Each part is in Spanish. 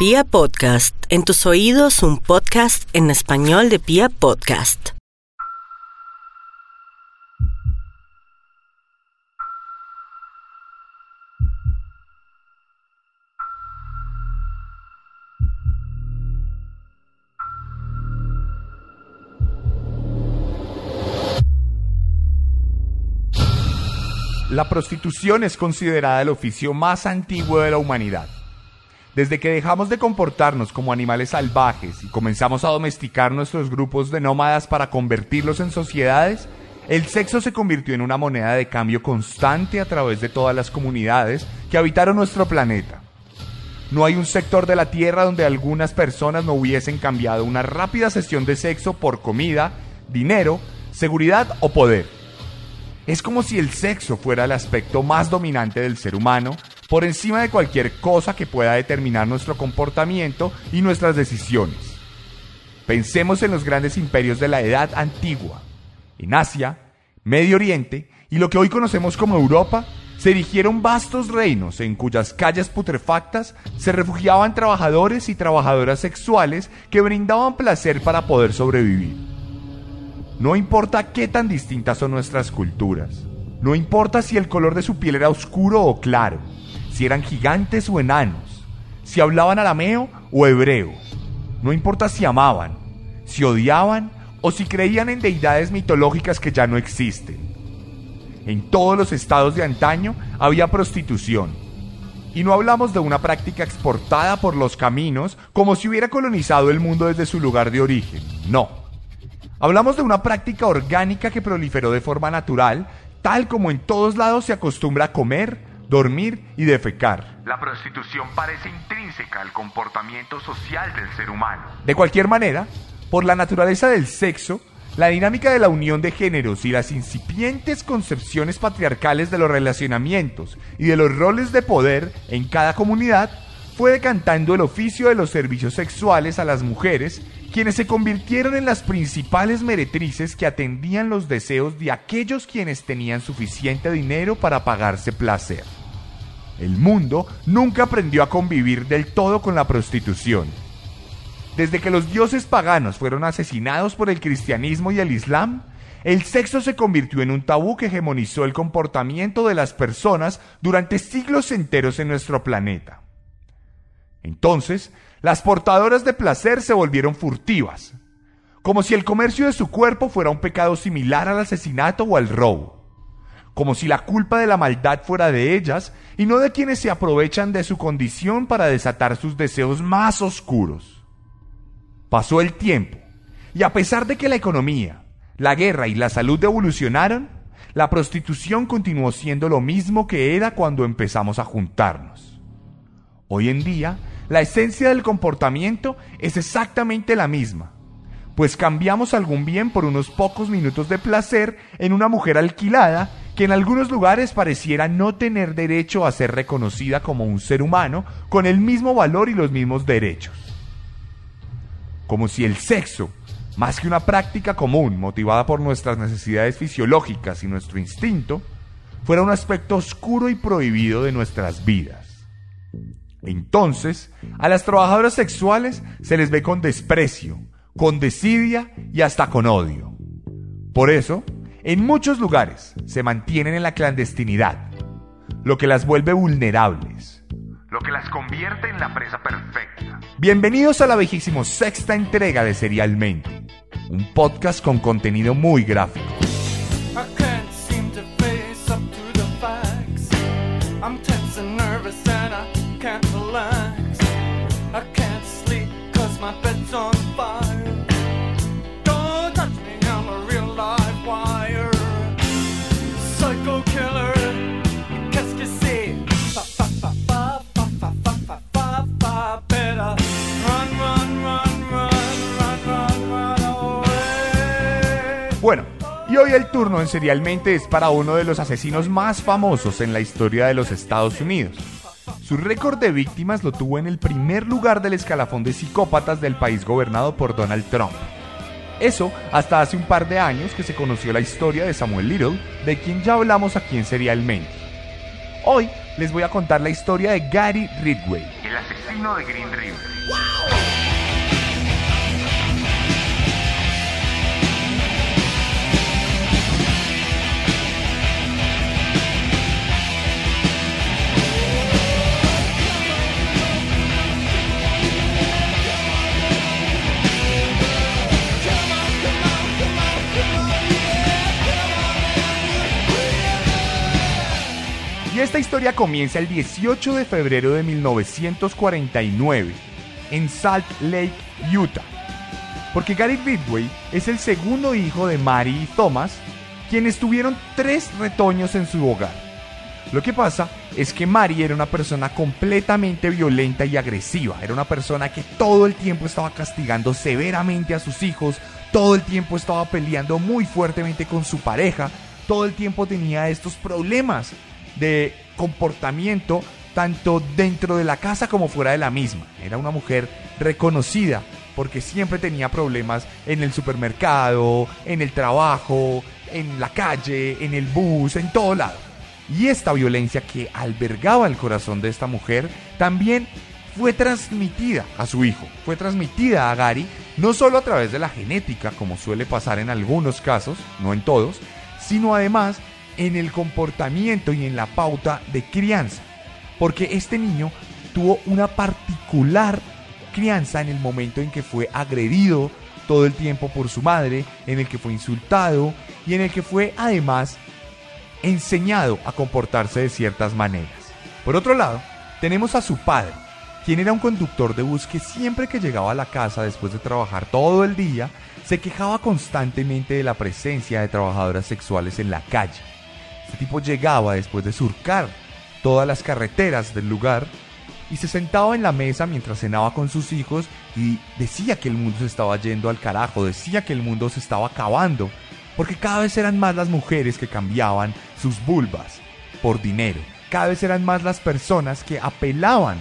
Pia Podcast, en tus oídos un podcast en español de Pia Podcast. La prostitución es considerada el oficio más antiguo de la humanidad. Desde que dejamos de comportarnos como animales salvajes y comenzamos a domesticar nuestros grupos de nómadas para convertirlos en sociedades, el sexo se convirtió en una moneda de cambio constante a través de todas las comunidades que habitaron nuestro planeta. No hay un sector de la Tierra donde algunas personas no hubiesen cambiado una rápida sesión de sexo por comida, dinero, seguridad o poder. Es como si el sexo fuera el aspecto más dominante del ser humano, por encima de cualquier cosa que pueda determinar nuestro comportamiento y nuestras decisiones. Pensemos en los grandes imperios de la Edad Antigua. En Asia, Medio Oriente y lo que hoy conocemos como Europa, se erigieron vastos reinos en cuyas calles putrefactas se refugiaban trabajadores y trabajadoras sexuales que brindaban placer para poder sobrevivir. No importa qué tan distintas son nuestras culturas. No importa si el color de su piel era oscuro o claro, si eran gigantes o enanos, si hablaban arameo o hebreo. No importa si amaban, si odiaban o si creían en deidades mitológicas que ya no existen. En todos los estados de antaño había prostitución. Y no hablamos de una práctica exportada por los caminos como si hubiera colonizado el mundo desde su lugar de origen. No. Hablamos de una práctica orgánica que proliferó de forma natural, tal como en todos lados se acostumbra a comer, dormir y defecar. La prostitución parece intrínseca al comportamiento social del ser humano. De cualquier manera, por la naturaleza del sexo, la dinámica de la unión de géneros y las incipientes concepciones patriarcales de los relacionamientos y de los roles de poder en cada comunidad fue decantando el oficio de los servicios sexuales a las mujeres quienes se convirtieron en las principales meretrices que atendían los deseos de aquellos quienes tenían suficiente dinero para pagarse placer. El mundo nunca aprendió a convivir del todo con la prostitución. Desde que los dioses paganos fueron asesinados por el cristianismo y el islam, el sexo se convirtió en un tabú que hegemonizó el comportamiento de las personas durante siglos enteros en nuestro planeta. Entonces, las portadoras de placer se volvieron furtivas, como si el comercio de su cuerpo fuera un pecado similar al asesinato o al robo, como si la culpa de la maldad fuera de ellas y no de quienes se aprovechan de su condición para desatar sus deseos más oscuros. Pasó el tiempo, y a pesar de que la economía, la guerra y la salud evolucionaron, la prostitución continuó siendo lo mismo que era cuando empezamos a juntarnos. Hoy en día, la esencia del comportamiento es exactamente la misma, pues cambiamos algún bien por unos pocos minutos de placer en una mujer alquilada que en algunos lugares pareciera no tener derecho a ser reconocida como un ser humano con el mismo valor y los mismos derechos. Como si el sexo, más que una práctica común motivada por nuestras necesidades fisiológicas y nuestro instinto, fuera un aspecto oscuro y prohibido de nuestras vidas. Entonces, a las trabajadoras sexuales se les ve con desprecio, con desidia y hasta con odio. Por eso, en muchos lugares se mantienen en la clandestinidad, lo que las vuelve vulnerables. Lo que las convierte en la presa perfecta. Bienvenidos a la sexta entrega de Serialmente, un podcast con contenido muy gráfico. Bueno, y hoy el turno en Serialmente es para uno de los asesinos más famosos en la historia de los Estados Unidos. Su récord de víctimas lo tuvo en el primer lugar del escalafón de psicópatas del país gobernado por Donald Trump. Eso hasta hace un par de años que se conoció la historia de Samuel Little, de quien ya hablamos aquí en Serialmente. Hoy les voy a contar la historia de Gary Ridgway, el asesino de Green River. Historia comienza el 18 de febrero de 1949 en Salt Lake, Utah. Porque Gary Ridgway es el segundo hijo de Mary y Thomas, quienes tuvieron tres retoños en su hogar. Lo que pasa es que Mary era una persona completamente violenta y agresiva. Era una persona que todo el tiempo estaba castigando severamente a sus hijos, todo el tiempo estaba peleando muy fuertemente con su pareja, todo el tiempo tenía estos problemas de comportamiento tanto dentro de la casa como fuera de la misma. Era una mujer reconocida porque siempre tenía problemas en el supermercado, en el trabajo, en la calle, en el bus, en todo lado. Y esta violencia que albergaba el corazón de esta mujer también fue transmitida a su hijo, fue transmitida a Gary, no solo a través de la genética, como suele pasar en algunos casos, no en todos, sino además en el comportamiento y en la pauta de crianza. Porque este niño tuvo una particular crianza en el momento en que fue agredido todo el tiempo por su madre, en el que fue insultado y en el que fue además enseñado a comportarse de ciertas maneras. Por otro lado, tenemos a su padre, quien era un conductor de bus que siempre que llegaba a la casa después de trabajar todo el día, se quejaba constantemente de la presencia de trabajadoras sexuales en la calle. Este tipo llegaba después de surcar todas las carreteras del lugar y se sentaba en la mesa mientras cenaba con sus hijos y decía que el mundo se estaba yendo al carajo, decía que el mundo se estaba acabando, porque cada vez eran más las mujeres que cambiaban sus vulvas por dinero, cada vez eran más las personas que apelaban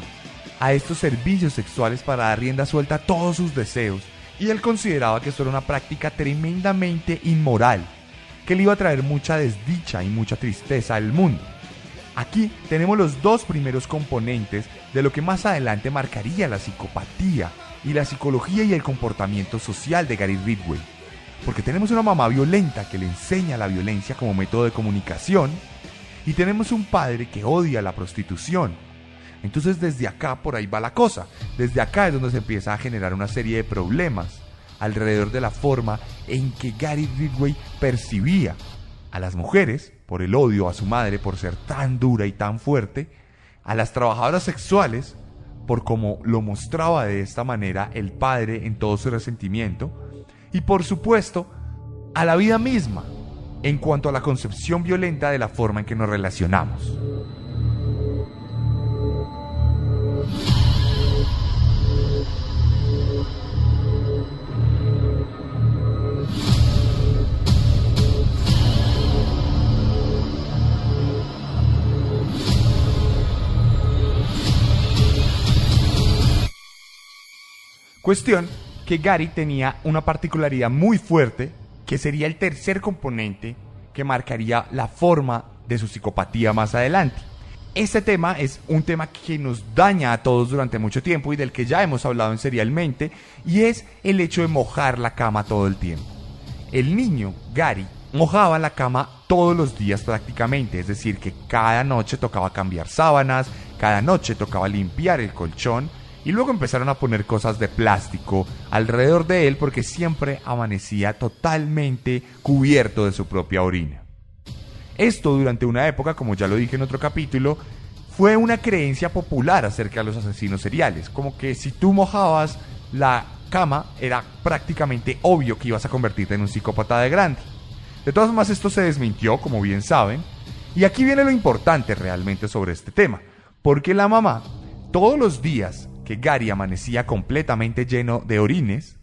a estos servicios sexuales para dar rienda suelta a todos sus deseos, y él consideraba que esto era una práctica tremendamente inmoral, que le iba a traer mucha desdicha y mucha tristeza al mundo. Aquí tenemos los dos primeros componentes de lo que más adelante marcaría la psicopatía y la psicología y el comportamiento social de Gary Ridgway. Porque tenemos una mamá violenta que le enseña la violencia como método de comunicación y tenemos un padre que odia la prostitución. Entonces desde acá por ahí va la cosa. Desde acá es donde se empieza a generar una serie de problemas alrededor de la forma en que Gary Ridgway percibía a las mujeres por el odio a su madre por ser tan dura y tan fuerte, a las trabajadoras sexuales por cómo lo mostraba de esta manera el padre en todo su resentimiento, y por supuesto a la vida misma en cuanto a la concepción violenta de la forma en que nos relacionamos. Cuestión que Gary tenía una particularidad muy fuerte que sería el tercer componente que marcaría la forma de su psicopatía más adelante. Este tema es un tema que nos daña a todos durante mucho tiempo y del que ya hemos hablado en serialmente y es el hecho de mojar la cama todo el tiempo. El niño, Gary, mojaba la cama todos los días prácticamente, es decir, que cada noche tocaba cambiar sábanas, cada noche tocaba limpiar el colchón y luego empezaron a poner cosas de plástico alrededor de él porque siempre amanecía totalmente cubierto de su propia orina. Esto durante una época, como ya lo dije en otro capítulo, fue una creencia popular acerca de los asesinos seriales, como que si tú mojabas la cama era prácticamente obvio que ibas a convertirte en un psicópata de grande. De todas formas esto se desmintió, como bien saben, y aquí viene lo importante realmente sobre este tema, porque la mamá todos los días que Gary amanecía completamente lleno de orines,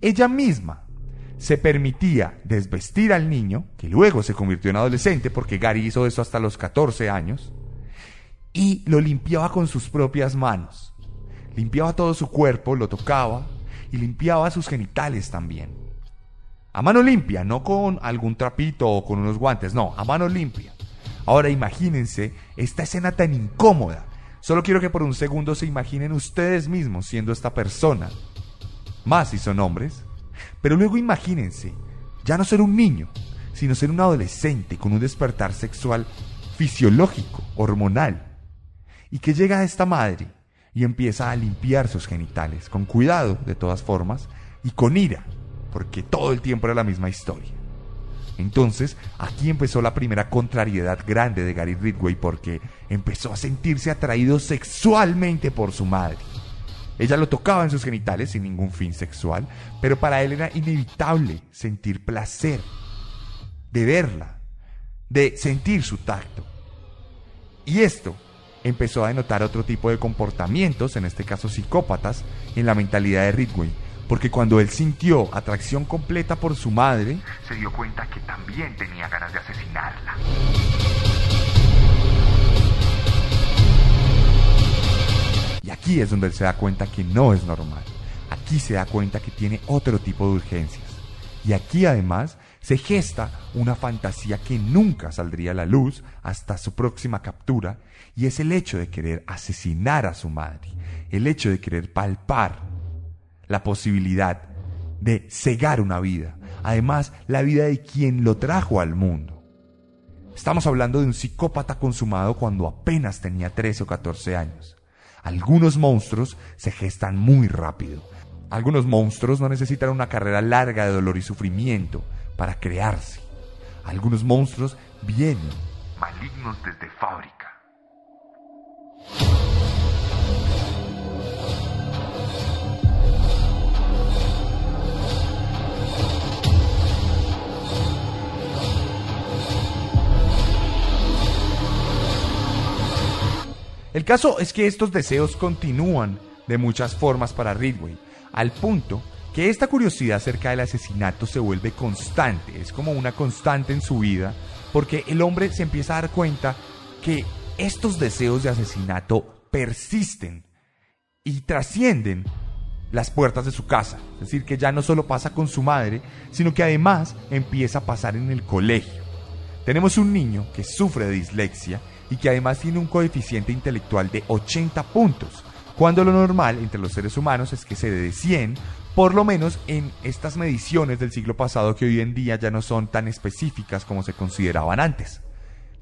ella misma se permitía desvestir al niño, que luego se convirtió en adolescente porque Gary hizo eso hasta los 14 años, y lo limpiaba con sus propias manos. Limpiaba todo su cuerpo, lo tocaba y limpiaba sus genitales también. A mano limpia, no con algún trapito o con unos guantes, no, a mano limpia. Ahora imagínense esta escena tan incómoda Solo quiero que por un segundo se imaginen ustedes mismos siendo esta persona. Más si son hombres. Pero luego imagínense, ya no ser un niño, sino ser un adolescente con un despertar sexual fisiológico, hormonal. Y que llega a esta madre y empieza a limpiar sus genitales, con cuidado de todas formas, y con ira, porque todo el tiempo era la misma historia. Entonces, aquí empezó la primera contrariedad grande de Gary Ridgway porque empezó a sentirse atraído sexualmente por su madre. Ella lo tocaba en sus genitales sin ningún fin sexual, pero para él era inevitable sentir placer de verla, de sentir su tacto. Y esto empezó a denotar otro tipo de comportamientos, en este caso psicópatas, en la mentalidad de Ridgway, porque cuando él sintió atracción completa por su madre, se dio cuenta que también tenía ganas de asesinarla. Y aquí es donde él se da cuenta que no es normal. Aquí se da cuenta que tiene otro tipo de urgencias. Y aquí además se gesta una fantasía que nunca saldría a la luz hasta su próxima captura, y es el hecho de querer asesinar a su madre, el hecho de querer palpar la posibilidad de cegar una vida, además la vida de quien lo trajo al mundo. Estamos hablando de un psicópata consumado cuando apenas tenía 13 o 14 años. Algunos monstruos se gestan muy rápido. Algunos monstruos no necesitan una carrera larga de dolor y sufrimiento para crearse. Algunos monstruos vienen malignos desde fábrica. El caso es que estos deseos continúan de muchas formas para Ridway, al punto que esta curiosidad acerca del asesinato se vuelve constante, es como una constante en su vida, porque el hombre se empieza a dar cuenta que estos deseos de asesinato persisten y trascienden las puertas de su casa. Es decir, que ya no solo pasa con su madre, sino que además empieza a pasar en el colegio. Tenemos un niño que sufre de dislexia y que además tiene un coeficiente intelectual de 80 puntos, cuando lo normal entre los seres humanos es que se dé de 100, por lo menos en estas mediciones del siglo pasado que hoy en día ya no son tan específicas como se consideraban antes.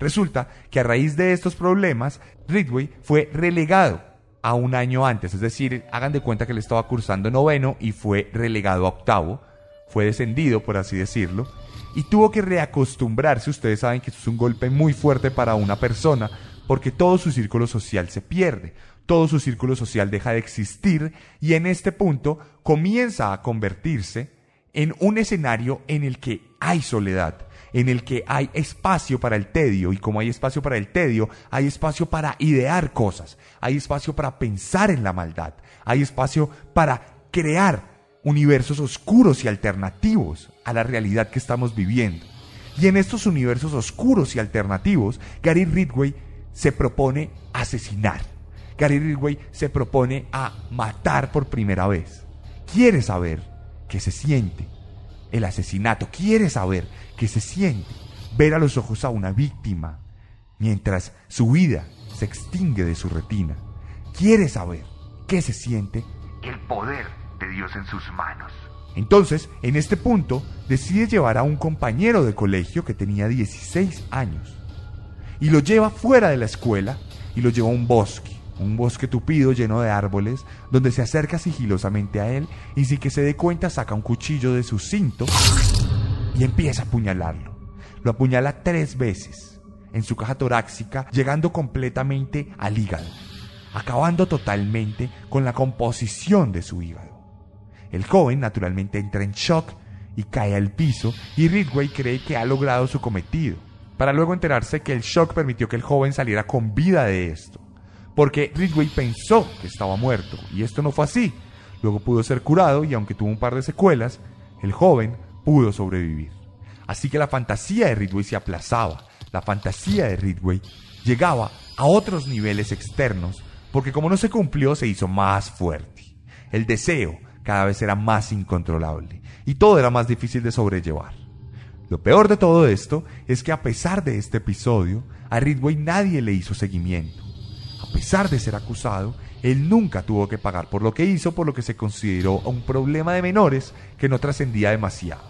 Resulta que a raíz de estos problemas, Ridway fue relegado a un año antes, es decir, hagan de cuenta que él estaba cursando noveno y fue relegado a octavo, fue descendido, por así decirlo, y tuvo que reacostumbrarse. Ustedes saben que esto es un golpe muy fuerte para una persona porque todo su círculo social se pierde, todo su círculo social deja de existir y en este punto comienza a convertirse en un escenario en el que hay soledad, en el que hay espacio para el tedio y como hay espacio para el tedio, hay espacio para idear cosas, hay espacio para pensar en la maldad, hay espacio para crear universos oscuros y alternativos a la realidad que estamos viviendo. Y en estos universos oscuros y alternativos, Gary Ridgway se propone asesinar. Gary Ridgway se propone a matar por primera vez. Quiere saber qué se siente el asesinato. Quiere saber qué se siente ver a los ojos a una víctima mientras su vida se extingue de su retina. Quiere saber qué se siente el poder de Dios en sus manos. Entonces, en este punto, decide llevar a un compañero de colegio que tenía 16 años y lo lleva fuera de la escuela y lo lleva a un bosque, un bosque tupido lleno de árboles, donde se acerca sigilosamente a él y sin que se dé cuenta saca un cuchillo de su cinto y empieza a apuñalarlo. Lo apuñala tres veces en su caja torácica, llegando completamente al hígado, acabando totalmente con la composición de su hígado. El joven naturalmente entra en shock y cae al piso y Ridgway cree que ha logrado su cometido, para luego enterarse que el shock permitió que el joven saliera con vida de esto, porque Ridgway pensó que estaba muerto y esto no fue así. Luego pudo ser curado y aunque tuvo un par de secuelas, el joven pudo sobrevivir. Así que la fantasía de Ridgway se aplazaba, la fantasía de Ridgway llegaba a otros niveles externos, porque como no se cumplió se hizo más fuerte. El deseo, cada vez era más incontrolable y todo era más difícil de sobrellevar. Lo peor de todo esto es que a pesar de este episodio, a Ridway nadie le hizo seguimiento. A pesar de ser acusado, él nunca tuvo que pagar por lo que hizo, por lo que se consideró un problema de menores que no trascendía demasiado.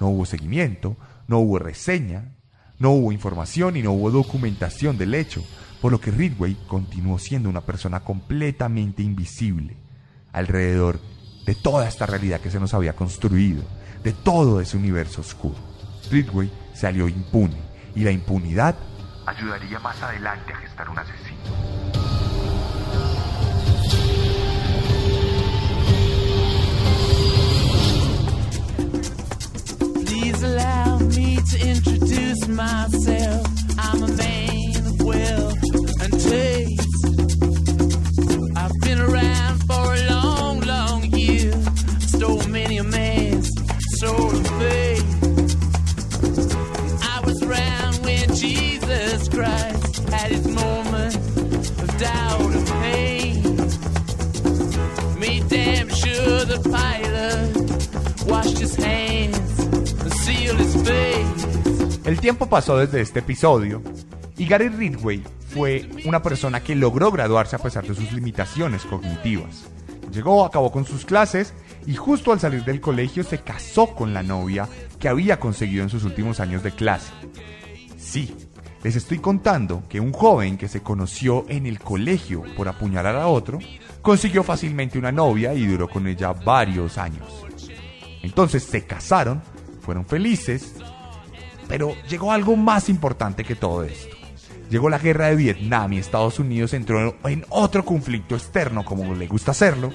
No hubo seguimiento, no hubo reseña, no hubo información y no hubo documentación del hecho, por lo que Ridway continuó siendo una persona completamente invisible alrededor de toda esta realidad que se nos había construido, de todo ese universo oscuro. Ridway salió impune y la impunidad ayudaría más adelante a gestar un asesino. Pasó desde este episodio y Gary Ridgway fue una persona que logró graduarse a pesar de sus limitaciones cognitivas. Llegó, acabó con sus clases y justo al salir del colegio se casó con la novia que había conseguido en sus últimos años de clase. Sí, les estoy contando que un joven que se conoció en el colegio por apuñalar a otro, consiguió fácilmente una novia y duró con ella varios años. Entonces se casaron, fueron felices, pero llegó algo más importante que todo esto. Llegó la guerra de Vietnam y Estados Unidos entró en otro conflicto externo, como le gusta hacerlo,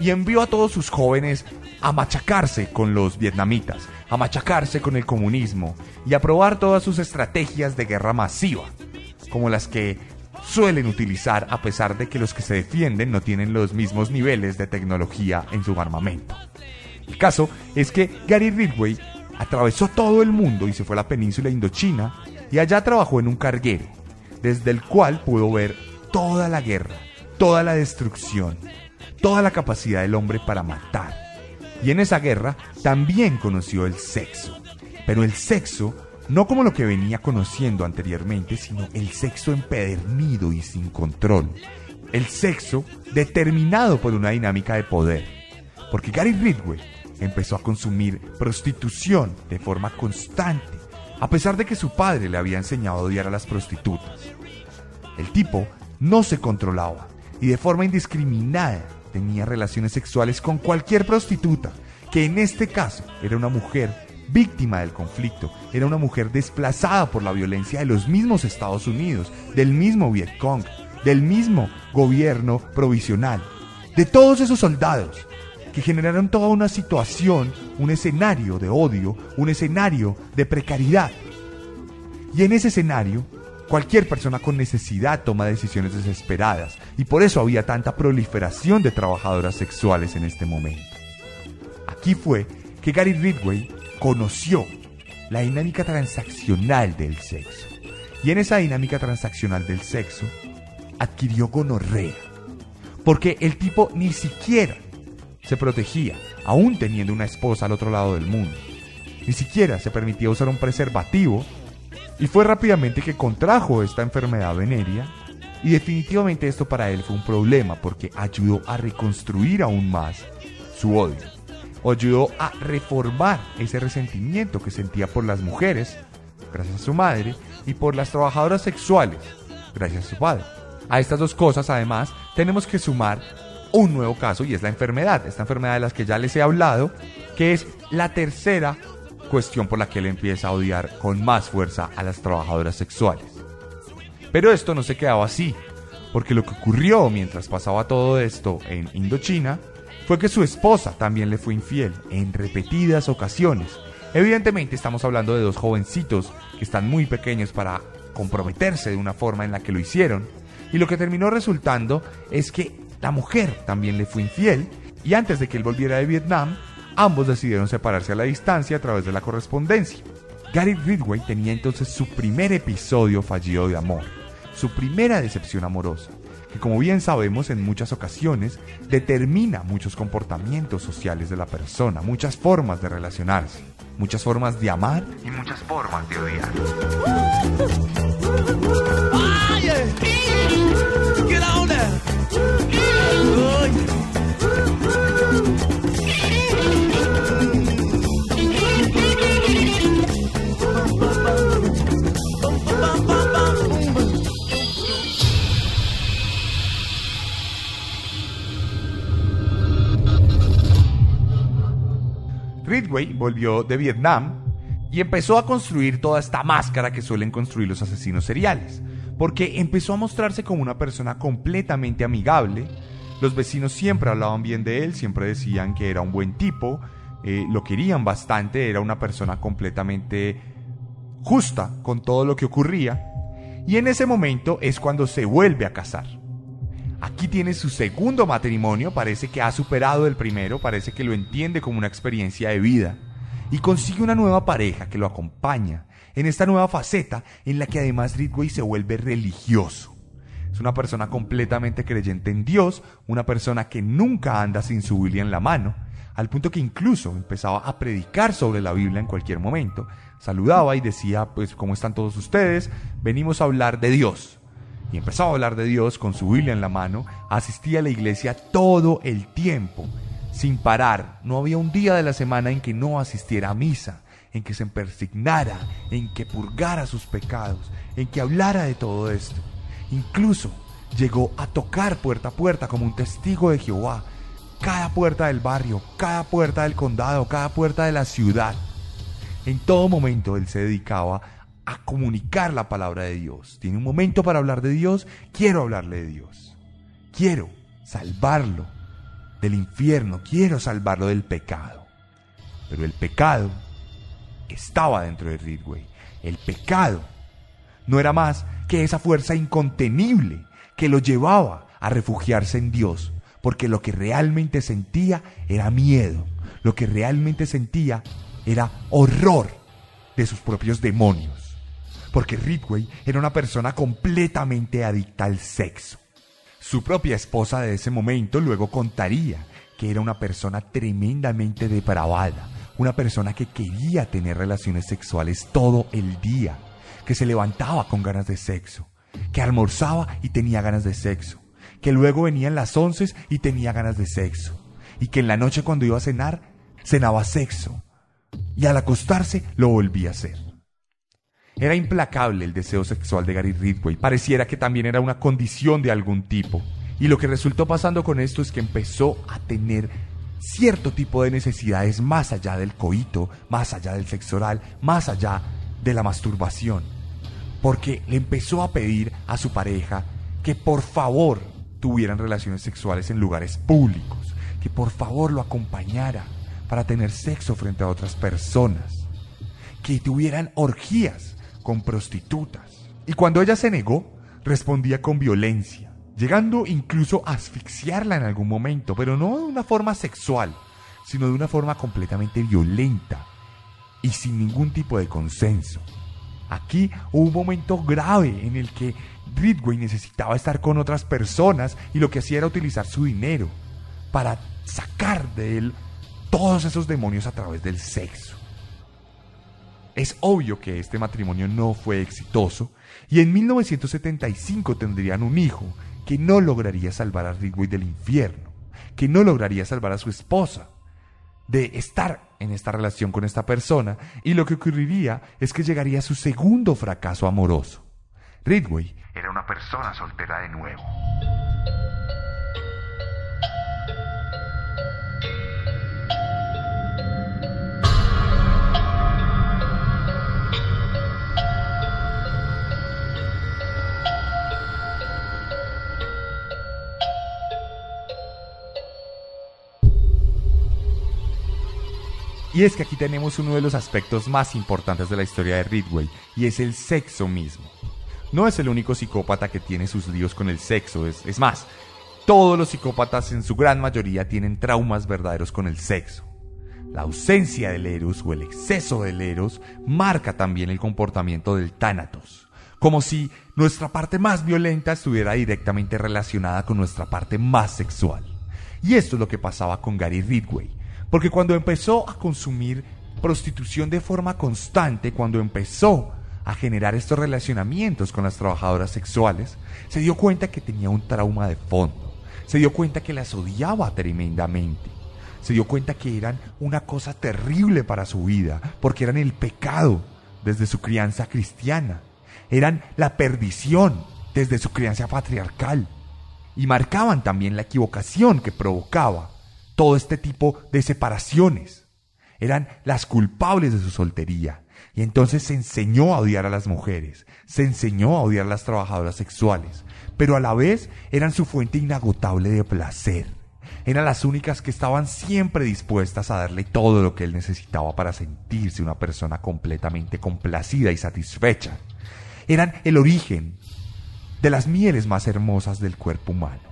y envió a todos sus jóvenes a machacarse con los vietnamitas, a machacarse con el comunismo y a probar todas sus estrategias de guerra masiva, como las que suelen utilizar a pesar de que los que se defienden no tienen los mismos niveles de tecnología en su armamento. El caso es que Gary Ridgway atravesó todo el mundo y se fue a la península indochina y allá trabajó en un carguero, desde el cual pudo ver toda la guerra, toda la destrucción, toda la capacidad del hombre para matar. Y en esa guerra también conoció el sexo, pero el sexo no como lo que venía conociendo anteriormente, sino el sexo empedernido y sin control. El sexo determinado por una dinámica de poder. Porque Gary Ridgway empezó a consumir prostitución de forma constante, a pesar de que su padre le había enseñado a odiar a las prostitutas. El tipo no se controlaba y de forma indiscriminada tenía relaciones sexuales con cualquier prostituta, que en este caso era una mujer víctima del conflicto, era una mujer desplazada por la violencia de los mismos Estados Unidos, del mismo Vietcong, del mismo gobierno provisional, de todos esos soldados que generaron toda una situación, un escenario de odio, un escenario de precariedad. Y en ese escenario, cualquier persona con necesidad toma decisiones desesperadas, y por eso había tanta proliferación de trabajadoras sexuales en este momento. Aquí fue que Gary Ridgway conoció la dinámica transaccional del sexo. Y en esa dinámica transaccional del sexo adquirió gonorrea. Porque el tipo ni siquiera se protegía, aún teniendo una esposa al otro lado del mundo. Ni siquiera se permitía usar un preservativo y fue rápidamente que contrajo esta enfermedad venérea y definitivamente esto para él fue un problema porque ayudó a reconstruir aún más su odio. Ayudó a reformar ese resentimiento que sentía por las mujeres, gracias a su madre, y por las trabajadoras sexuales, gracias a su padre. A estas dos cosas, además, tenemos que sumar un nuevo caso y es la enfermedad, esta enfermedad de las que ya les he hablado, que es la tercera cuestión por la que él empieza a odiar con más fuerza a las trabajadoras sexuales. Pero esto no se quedaba así, porque lo que ocurrió mientras pasaba todo esto en Indochina fue que su esposa también le fue infiel en repetidas ocasiones. Evidentemente estamos hablando de dos jovencitos que están muy pequeños para comprometerse de una forma en la que lo hicieron, y lo que terminó resultando es que la mujer también le fue infiel, y antes de que él volviera de Vietnam, ambos decidieron separarse a la distancia a través de la correspondencia. Gary Ridgway tenía entonces su primer episodio fallido de amor, su primera decepción amorosa, que como bien sabemos en muchas ocasiones determina muchos comportamientos sociales de la persona, muchas formas de relacionarse, muchas formas de amar y muchas formas de odiar. Ridgway volvió de Vietnam y empezó a construir toda esta máscara que suelen construir los asesinos seriales, porque empezó a mostrarse como una persona completamente amigable. Los vecinos siempre hablaban bien de él, siempre decían que era un buen tipo, eh, lo querían bastante, era una persona completamente justa con todo lo que ocurría. Y en ese momento es cuando se vuelve a casar. Aquí tiene su segundo matrimonio, parece que ha superado el primero, parece que lo entiende como una experiencia de vida y consigue una nueva pareja que lo acompaña en esta nueva faceta en la que además Ridgway se vuelve religioso. Es una persona completamente creyente en Dios, una persona que nunca anda sin su Biblia en la mano, al punto que incluso empezaba a predicar sobre la Biblia en cualquier momento. Saludaba y decía, pues, ¿cómo están todos ustedes? Venimos a hablar de Dios y empezaba a hablar de Dios con su Biblia en la mano, asistía a la iglesia todo el tiempo, sin parar. No había un día de la semana en que no asistiera a misa, en que se persignara, en que purgara sus pecados, en que hablara de todo esto. Incluso llegó a tocar puerta a puerta como un testigo de Jehová, cada puerta del barrio, cada puerta del condado, cada puerta de la ciudad. En todo momento él se dedicaba a comunicar la palabra de Dios. Tiene un momento para hablar de Dios, quiero hablarle de Dios. Quiero salvarlo del infierno, quiero salvarlo del pecado. Pero el pecado estaba dentro de Ridgway. El pecado no era más que esa fuerza incontenible que lo llevaba a refugiarse en Dios, porque lo que realmente sentía era miedo, lo que realmente sentía era horror de sus propios demonios, porque Ridgway era una persona completamente adicta al sexo. Su propia esposa de ese momento luego contaría que era una persona tremendamente depravada, una persona que quería tener relaciones sexuales todo el día, que se levantaba con ganas de sexo, que almorzaba y tenía ganas de sexo, que luego venían las once y tenía ganas de sexo, y que en la noche cuando iba a cenar, cenaba sexo, y al acostarse lo volvía a hacer. Era implacable el deseo sexual de Gary Ridgway, pareciera que también era una condición de algún tipo, y lo que resultó pasando con esto es que empezó a tener cierto tipo de necesidades más allá del coito, más allá del sexo oral, más allá de la masturbación. Porque le empezó a pedir a su pareja que por favor tuvieran relaciones sexuales en lugares públicos, que por favor lo acompañara para tener sexo frente a otras personas, que tuvieran orgías con prostitutas. Y cuando ella se negó, respondía con violencia, llegando incluso a asfixiarla en algún momento, pero no de una forma sexual, sino de una forma completamente violenta y sin ningún tipo de consenso. Aquí hubo un momento grave en el que Ridgway necesitaba estar con otras personas y lo que hacía era utilizar su dinero para sacar de él todos esos demonios a través del sexo. Es obvio que este matrimonio no fue exitoso y en 1975 tendrían un hijo que no lograría salvar a Ridgway del infierno, que no lograría salvar a su esposa de estar en esta relación con esta persona y lo que ocurriría es que llegaría su segundo fracaso amoroso. Ridgway Era una persona soltera de nuevo. Y es que aquí tenemos uno de los aspectos más importantes de la historia de Ridgway, y es el sexo mismo. No es el único psicópata que tiene sus líos con el sexo, es, más, todos los psicópatas en su gran mayoría tienen traumas verdaderos con el sexo. La ausencia del eros o el exceso del eros marca también el comportamiento del tánatos, como si nuestra parte más violenta estuviera directamente relacionada con nuestra parte más sexual. Y esto es lo que pasaba con Gary Ridgway, porque cuando empezó a consumir prostitución de forma constante, cuando empezó a generar estos relacionamientos con las trabajadoras sexuales, se dio cuenta que tenía un trauma de fondo. Se dio cuenta que las odiaba tremendamente. Se dio cuenta que eran una cosa terrible para su vida, porque eran el pecado desde su crianza cristiana. Eran la perdición desde su crianza patriarcal. Y marcaban también la equivocación que provocaba todo este tipo de separaciones. Eran las culpables de su soltería. Y entonces se enseñó a odiar a las mujeres, se enseñó a odiar a las trabajadoras sexuales, pero a la vez eran su fuente inagotable de placer. Eran las únicas que estaban siempre dispuestas a darle todo lo que él necesitaba para sentirse una persona completamente complacida y satisfecha. Eran el origen de las mieles más hermosas del cuerpo humano.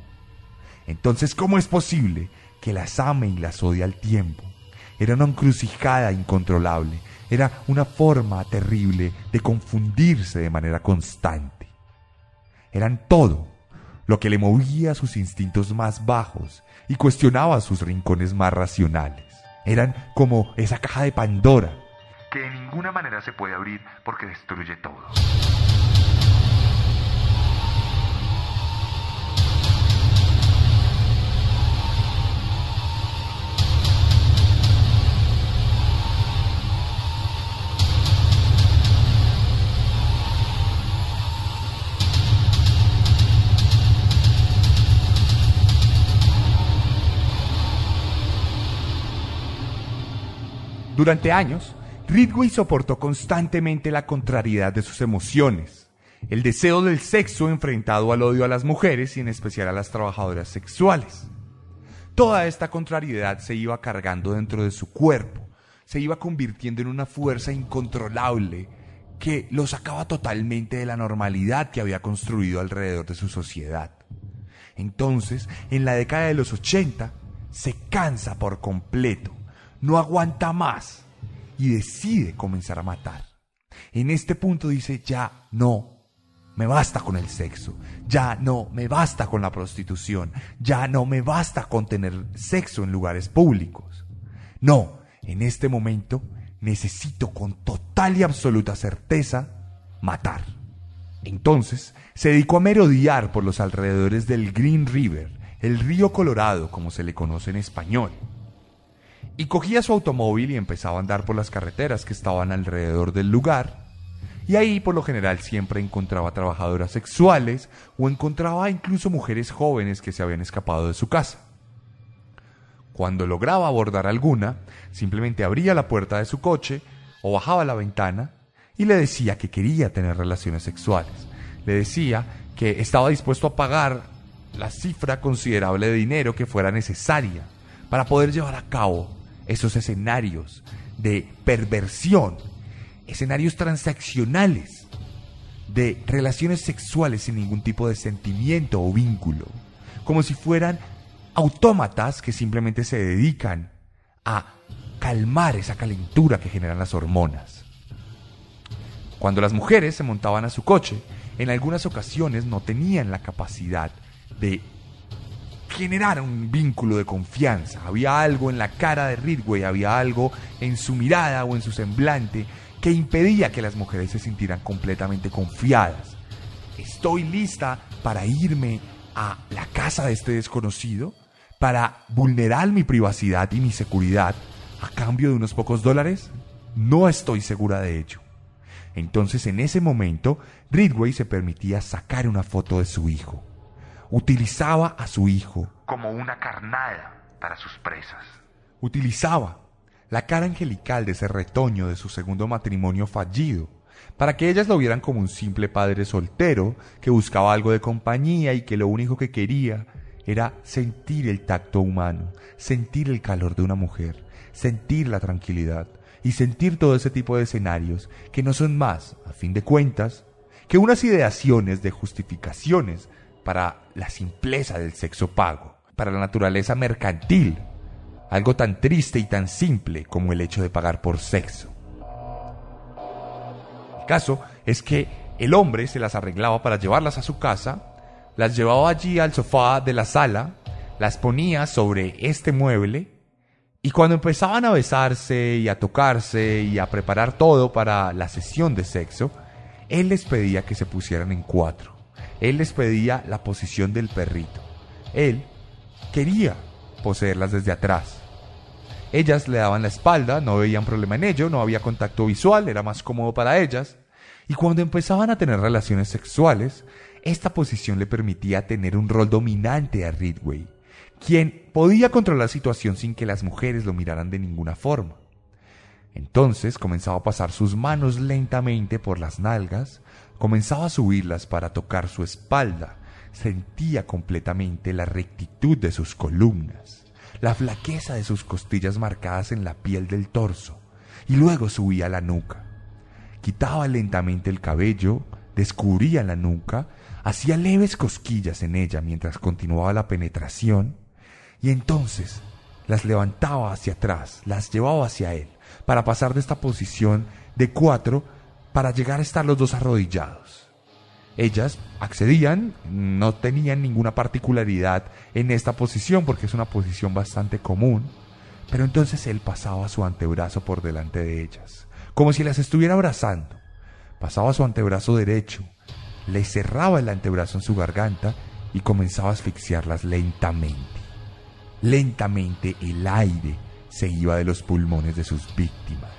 Entonces, ¿cómo es posible que las ame y las odie al tiempo? Era una encrucijada incontrolable, era una forma terrible de confundirse de manera constante. Eran todo lo que le movía sus instintos más bajos y cuestionaba sus rincones más racionales. Eran como esa caja de Pandora que de ninguna manera se puede abrir porque destruye todo. Durante años, Ridgway soportó constantemente la contrariedad de sus emociones, el deseo del sexo enfrentado al odio a las mujeres y en especial a las trabajadoras sexuales. Toda esta contrariedad se iba cargando dentro de su cuerpo, se iba convirtiendo en una fuerza incontrolable que lo sacaba totalmente de la normalidad que había construido alrededor de su sociedad. Entonces, en la década de los 80, se cansa por completo, no aguanta más y decide comenzar a matar. En este punto dice, ya no, me basta con el sexo, ya no, me basta con la prostitución, ya no, me basta con tener sexo en lugares públicos. No, en este momento necesito con total y absoluta certeza matar. Entonces se dedicó a merodear por los alrededores del Green River, el río Colorado como se le conoce en español. Y cogía su automóvil y empezaba a andar por las carreteras que estaban alrededor del lugar. Y ahí por lo general siempre encontraba trabajadoras sexuales o encontraba incluso mujeres jóvenes que se habían escapado de su casa. Cuando lograba abordar alguna, simplemente abría la puerta de su coche o bajaba la ventana y le decía que quería tener relaciones sexuales. Le decía que estaba dispuesto a pagar la cifra considerable de dinero que fuera necesaria para poder llevar a cabo esos escenarios de perversión, escenarios transaccionales, de relaciones sexuales sin ningún tipo de sentimiento o vínculo, como si fueran autómatas que simplemente se dedican a calmar esa calentura que generan las hormonas. Cuando las mujeres se montaban a su coche, en algunas ocasiones no tenían la capacidad de generar un vínculo de confianza. Había algo en la cara de Ridgway, había algo en su mirada o en su semblante que impedía que las mujeres se sintieran completamente confiadas. Estoy lista para irme a la casa de este desconocido, para vulnerar mi privacidad y mi seguridad a cambio de unos pocos dólares. No estoy segura de ello. Entonces en ese momento, Ridgway se permitía sacar una foto de su hijo utilizaba a su hijo. Como una carnada para sus presas. Utilizaba la cara angelical de ese retoño de su segundo matrimonio fallido, para que ellas lo vieran como un simple padre soltero que buscaba algo de compañía y que lo único que quería era sentir el tacto humano, sentir el calor de una mujer, sentir la tranquilidad y sentir todo ese tipo de escenarios que no son más, a fin de cuentas, que unas ideaciones de justificaciones para la simpleza del sexo pago, para la naturaleza mercantil, algo tan triste y tan simple como el hecho de pagar por sexo. El caso es que el hombre se las arreglaba para llevarlas a su casa, las llevaba allí al sofá de la sala, las ponía sobre este mueble, y cuando empezaban a besarse y a tocarse y a preparar todo para la sesión de sexo, Él les pedía que se pusieran en cuatro. Él les pedía la posición del perrito. Él quería poseerlas desde atrás. Ellas le daban la espalda, no veían problema en ello, no había contacto visual, era más cómodo para ellas. Y cuando empezaban a tener relaciones sexuales, esta posición le permitía tener un rol dominante a Ridway, quien podía controlar la situación sin que las mujeres lo miraran de ninguna forma. Entonces comenzaba a pasar sus manos lentamente por las nalgas, comenzaba a subirlas para tocar su espalda, sentía completamente la rectitud de sus columnas, la flaqueza de sus costillas marcadas en la piel del torso, y luego subía la nuca. Quitaba lentamente el cabello, descubría la nuca, hacía leves cosquillas en ella mientras continuaba la penetración, y entonces las levantaba hacia atrás, las llevaba hacia él, para pasar de esta posición de cuatro para llegar a estar los dos arrodillados. Ellas accedían, no tenían ninguna particularidad en esta posición porque es una posición bastante común, pero entonces él pasaba su antebrazo por delante de ellas, como si las estuviera abrazando. Pasaba su antebrazo derecho, le cerraba el antebrazo en su garganta y comenzaba a asfixiarlas lentamente. Lentamente el aire se iba de los pulmones de sus víctimas.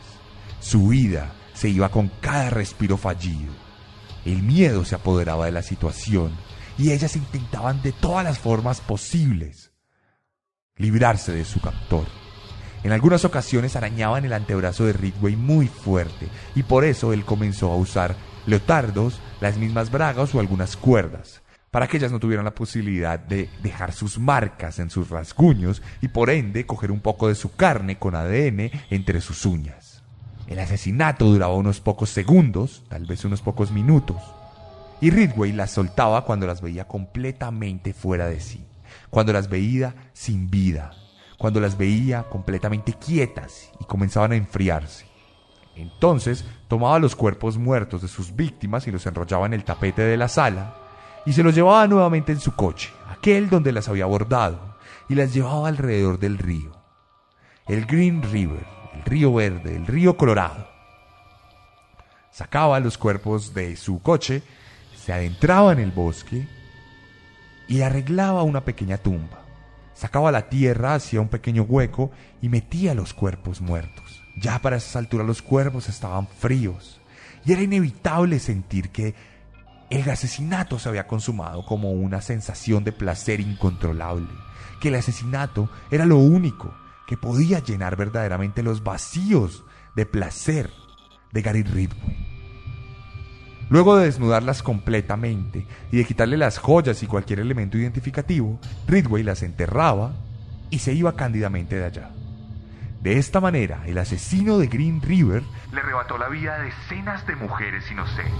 Su vida se iba con cada respiro fallido. El miedo se apoderaba de la situación y ellas intentaban de todas las formas posibles librarse de su captor. En algunas ocasiones arañaban el antebrazo de Ridway muy fuerte y por eso él comenzó a usar leotardos, las mismas bragas o algunas cuerdas, para que ellas no tuvieran la posibilidad de dejar sus marcas en sus rasguños y por ende coger un poco de su carne con ADN entre sus uñas. El asesinato duraba unos pocos segundos, tal vez unos pocos minutos, y Ridway las soltaba cuando las veía completamente fuera de sí, cuando las veía sin vida, cuando las veía completamente quietas y comenzaban a enfriarse. Entonces tomaba los cuerpos muertos de sus víctimas y los enrollaba en el tapete de la sala y se los llevaba nuevamente en su coche, aquel donde las había abordado, y las llevaba alrededor del río. El Green River, el río verde, el río colorado. Sacaba los cuerpos de su coche, se adentraba en el bosque y arreglaba una pequeña tumba. Sacaba la tierra, hacía un pequeño hueco y metía los cuerpos muertos. Ya para esas alturas los cuerpos estaban fríos y era inevitable sentir que el asesinato se había consumado como una sensación de placer incontrolable, que el asesinato era lo único que podía llenar verdaderamente los vacíos de placer de Gary Ridway. Luego de desnudarlas completamente y de quitarle las joyas y cualquier elemento identificativo, Ridway las enterraba y se iba cándidamente de allá. De esta manera, el asesino de Green River le arrebató la vida a decenas de mujeres inocentes.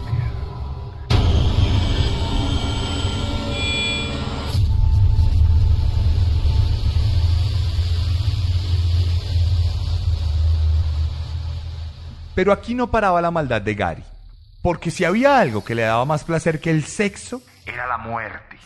Pero aquí no paraba la maldad de Gary, porque si había algo que le daba más placer que el sexo, Era la muerte.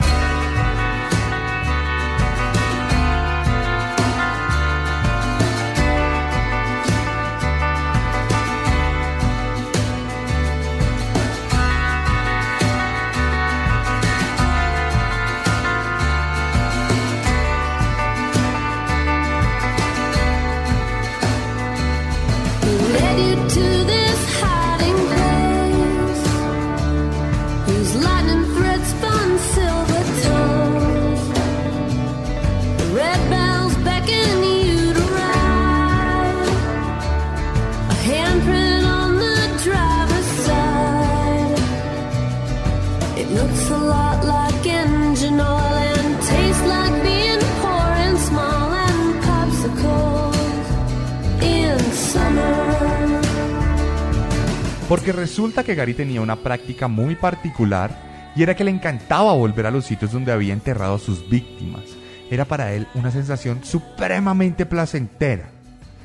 Porque resulta que Gary tenía una práctica muy particular y era que le encantaba volver a los sitios donde había enterrado a sus víctimas. Era para él una sensación supremamente placentera.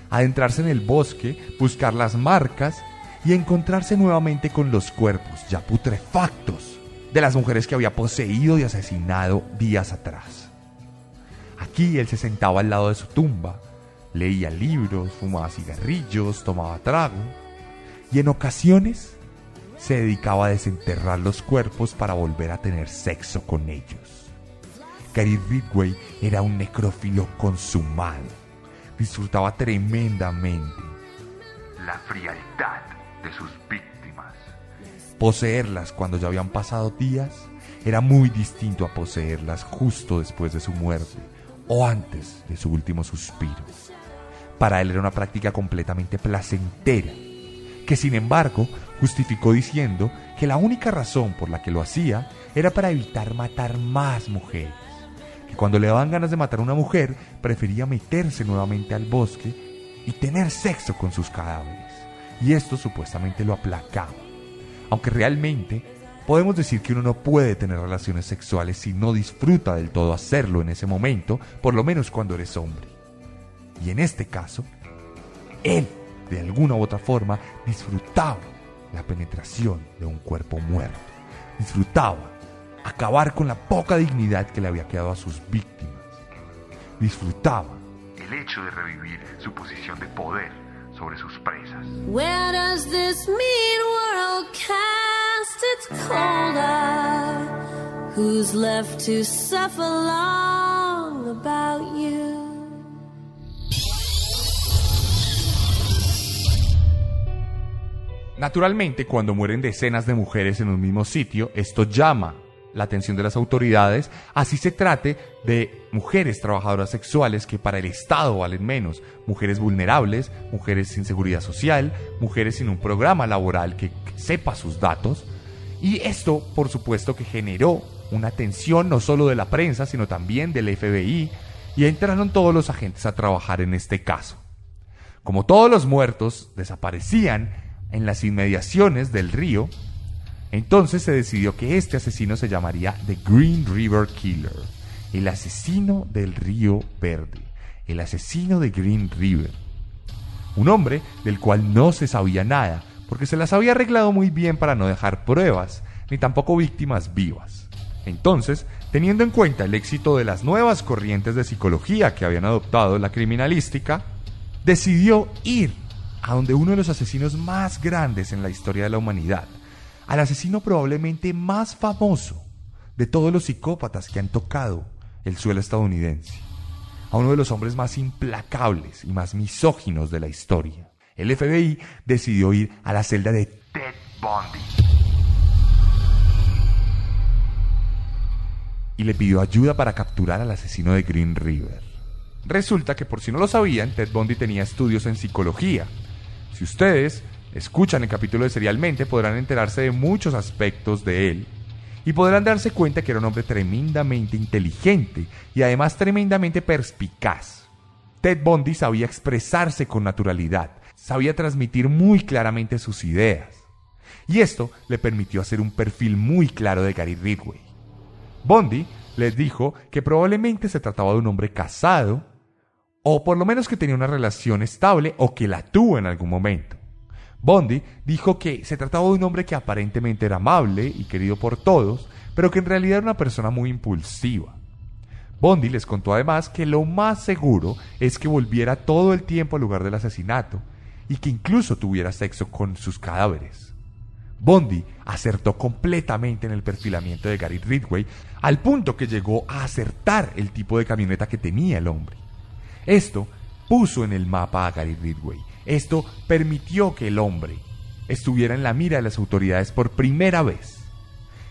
Adentrarse en el bosque, buscar las marcas y encontrarse nuevamente con los cuerpos ya putrefactos de las mujeres que había poseído y asesinado días atrás. Aquí él se sentaba al lado de su tumba, leía libros, fumaba cigarrillos, tomaba trago y en ocasiones se dedicaba a desenterrar los cuerpos para volver a tener sexo con ellos. Gary Ridgway era un necrófilo consumado. Disfrutaba tremendamente La frialdad de sus víctimas. Poseerlas cuando ya habían pasado días era muy distinto a poseerlas justo después de su muerte o antes de su último suspiro. Para él era una práctica completamente placentera, que sin embargo justificó diciendo que la única razón por la que lo hacía era para evitar matar más mujeres, que cuando le daban ganas de matar a una mujer prefería meterse nuevamente al bosque y tener sexo con sus cadáveres, y esto supuestamente lo aplacaba aunque realmente podemos decir que uno no puede tener relaciones sexuales si no disfruta del todo hacerlo en ese momento, por lo menos cuando eres hombre. Y en este caso, él, de alguna u otra forma, disfrutaba la penetración de un cuerpo muerto. Disfrutaba acabar con la poca dignidad que le había quedado a sus víctimas. Disfrutaba El hecho de revivir su posición de poder sobre sus presas. Where does this mean world cast its cold? Who's left to suffer long about you? Naturalmente, cuando mueren decenas de mujeres en un mismo sitio, esto llama la atención de las autoridades, así se trate de mujeres trabajadoras sexuales que para el Estado valen menos, mujeres vulnerables, mujeres sin seguridad social, mujeres sin un programa laboral que sepa sus datos. Y esto, por supuesto, que generó una atención no solo de la prensa, sino también del FBI, y entraron todos los agentes a trabajar en este caso. Como todos los muertos desaparecían en las inmediaciones del río, entonces se decidió que este asesino se llamaría The Green River Killer, el asesino del río verde, el asesino de Green River. Un hombre del cual no se sabía nada, porque se las había arreglado muy bien para no dejar pruebas, ni tampoco víctimas vivas. Entonces, teniendo en cuenta el éxito de las nuevas corrientes de psicología que habían adoptado la criminalística, decidió ir a donde uno de los asesinos más grandes en la historia de la humanidad, al asesino probablemente más famoso de todos los psicópatas que han tocado el suelo estadounidense, a uno de los hombres más implacables y más misóginos de la historia. El FBI decidió ir a la celda de Ted Bundy. y le pidió ayuda para capturar al asesino de Green River. Resulta que por si no lo sabían, Ted Bundy tenía estudios en psicología. Si ustedes escuchan el capítulo de Serialmente podrán enterarse de muchos aspectos de él y podrán darse cuenta que era un hombre tremendamente inteligente y además tremendamente perspicaz. Ted Bundy sabía expresarse con naturalidad, sabía transmitir muy claramente sus ideas. Y esto le permitió hacer un perfil muy claro de Gary Ridgway. Bundy les dijo que probablemente se trataba de un hombre casado, o por lo menos que tenía una relación estable o que la tuvo en algún momento. Bondi dijo que se trataba de un hombre que aparentemente era amable y querido por todos, pero que en realidad era una persona muy impulsiva. Bondi les contó además que lo más seguro es que volviera todo el tiempo al lugar del asesinato y que incluso tuviera sexo con sus cadáveres. Bondi acertó completamente en el perfilamiento de Gary Ridgway al punto que llegó a acertar el tipo de camioneta que tenía el hombre. Esto puso en el mapa a Gary Ridgway. Esto permitió que el hombre estuviera en la mira de las autoridades por primera vez.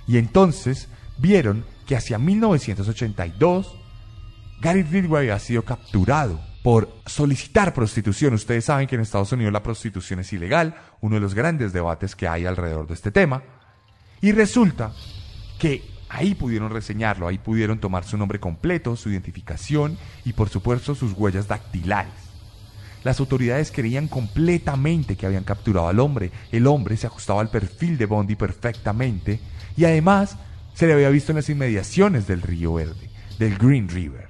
Y entonces vieron que hacia 1982 Gary Ridgway había sido capturado por solicitar prostitución. Ustedes saben que en Estados Unidos la prostitución es ilegal, uno de los grandes debates que hay alrededor de este tema. Y resulta que ahí pudieron reseñarlo, ahí pudieron tomar su nombre completo, su identificación y por supuesto sus huellas dactilares. Las autoridades creían completamente que habían capturado al hombre. El hombre se ajustaba al perfil de Bondi perfectamente y además se le había visto en las inmediaciones del Río Verde, del Green River.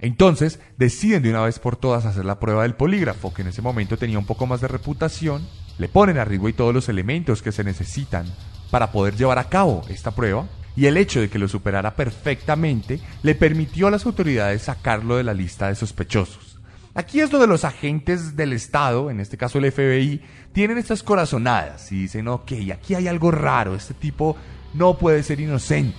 Entonces deciden de una vez por todas hacer la prueba del polígrafo, que en ese momento tenía un poco más de reputación. Le ponen a Ridgway todos los elementos que se necesitan para poder llevar a cabo esta prueba. Y el hecho de que lo superara perfectamente le permitió a las autoridades sacarlo de la lista de sospechosos. Aquí es donde los agentes del Estado, en este caso el FBI, tienen estas corazonadas y dicen, ok, aquí hay algo raro, este tipo no puede ser inocente.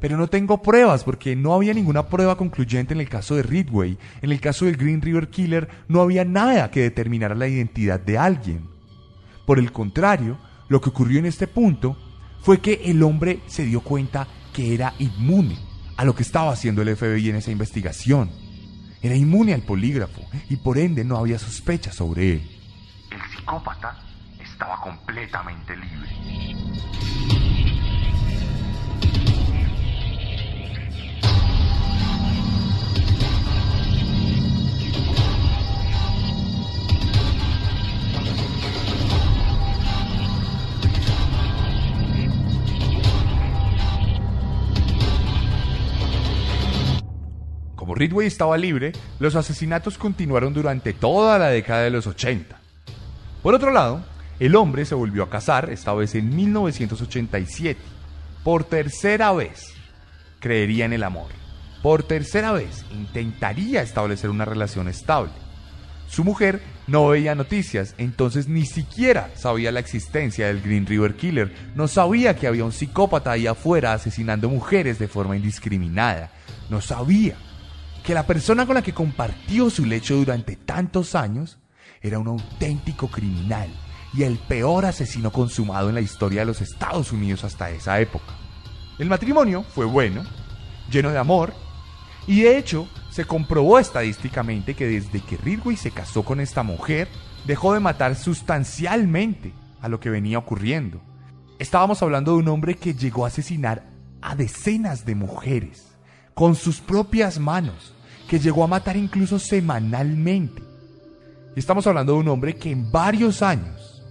Pero no tengo pruebas porque no había ninguna prueba concluyente en el caso de Ridgway. En el caso del Green River Killer no había nada que determinara la identidad de alguien. Por el contrario, lo que ocurrió en este punto fue que el hombre se dio cuenta que era inmune a lo que estaba haciendo el FBI en esa investigación. Era inmune al polígrafo y por ende no había sospecha sobre él. El psicópata estaba completamente libre. Como Ridgway estaba libre, los asesinatos continuaron durante toda la década de los 80. Por otro lado, el hombre se volvió a casar, esta vez en 1987. Por tercera vez, creería en el amor. Por tercera vez, intentaría establecer una relación estable. Su mujer no veía noticias, entonces ni siquiera sabía la existencia del Green River Killer, no sabía que había un psicópata ahí afuera asesinando mujeres de forma indiscriminada, no sabía que la persona con la que compartió su lecho durante tantos años era un auténtico criminal y el peor asesino consumado en la historia de los Estados Unidos hasta esa época. El matrimonio fue bueno, lleno de amor, y de hecho se comprobó estadísticamente que desde que Ridgway se casó con esta mujer, dejó de matar sustancialmente a lo que venía ocurriendo. Estábamos hablando de un hombre que llegó a asesinar a decenas de mujeres con sus propias manos, que llegó a matar incluso semanalmente. Estamos hablando de un hombre que en varios años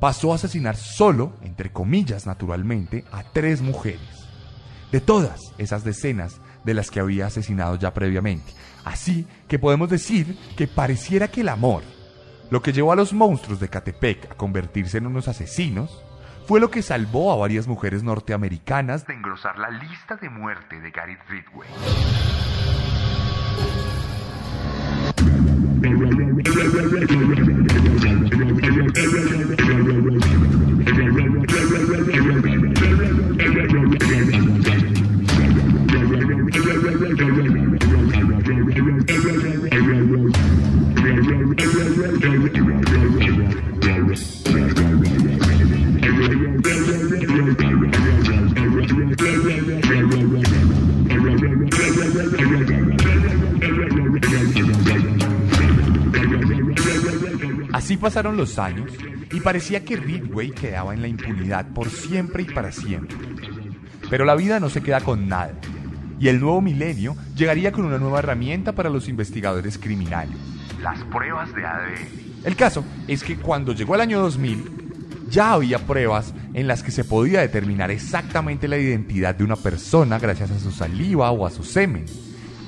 pasó a asesinar solo, entre comillas naturalmente, a tres mujeres. De todas esas decenas de las que había asesinado ya previamente. Así que podemos decir que pareciera que el amor, lo que llevó a los monstruos de Catepec a convertirse en unos asesinos, fue lo que salvó a varias mujeres norteamericanas de engrosar la lista de muerte de Gary Ridgway. Thank you. Así pasaron los años y parecía que Ridgway quedaba en la impunidad por siempre y para siempre. Pero la vida no se queda con nada, y el nuevo milenio llegaría con una nueva herramienta para los investigadores criminales. Las pruebas de ADN. El caso es que cuando llegó el año 2000, ya había pruebas en las que se podía determinar exactamente la identidad de una persona gracias a su saliva o a su semen.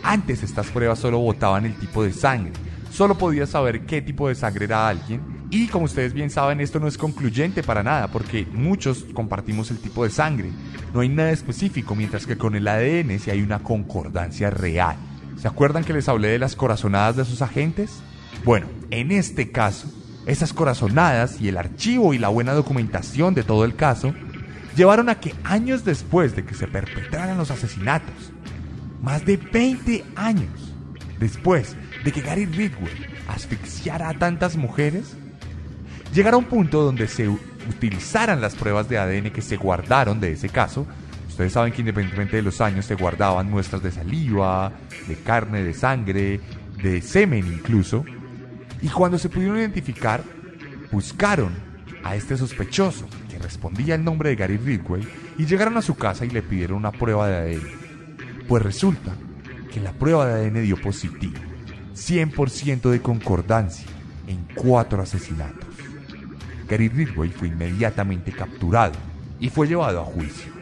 Antes estas pruebas solo botaban el tipo de sangre, solo podías saber qué tipo de sangre era alguien. Y como ustedes bien saben, esto no es concluyente para nada, porque muchos compartimos el tipo de sangre. No hay nada específico, mientras que con el ADN sí hay una concordancia real. ¿Se acuerdan que les hablé de las corazonadas de sus agentes? Bueno, en este caso, esas corazonadas y el archivo y la buena documentación de todo el caso llevaron a que años después de que se perpetraran los asesinatos, más de 20 años después de que Gary Ridgway asfixiara a tantas mujeres, llegara a un punto donde se utilizaran las pruebas de ADN que se guardaron de ese caso. Ustedes saben que independientemente de los años se guardaban muestras de saliva, de carne, de sangre, de semen incluso. Y cuando se pudieron identificar, buscaron a este sospechoso que respondía el nombre de Gary Ridgway y llegaron a su casa y le pidieron una prueba de ADN. Pues resulta que la prueba de ADN dio positivo. 100% de concordancia en cuatro asesinatos. Gary Ridgway fue inmediatamente capturado y fue llevado a juicio.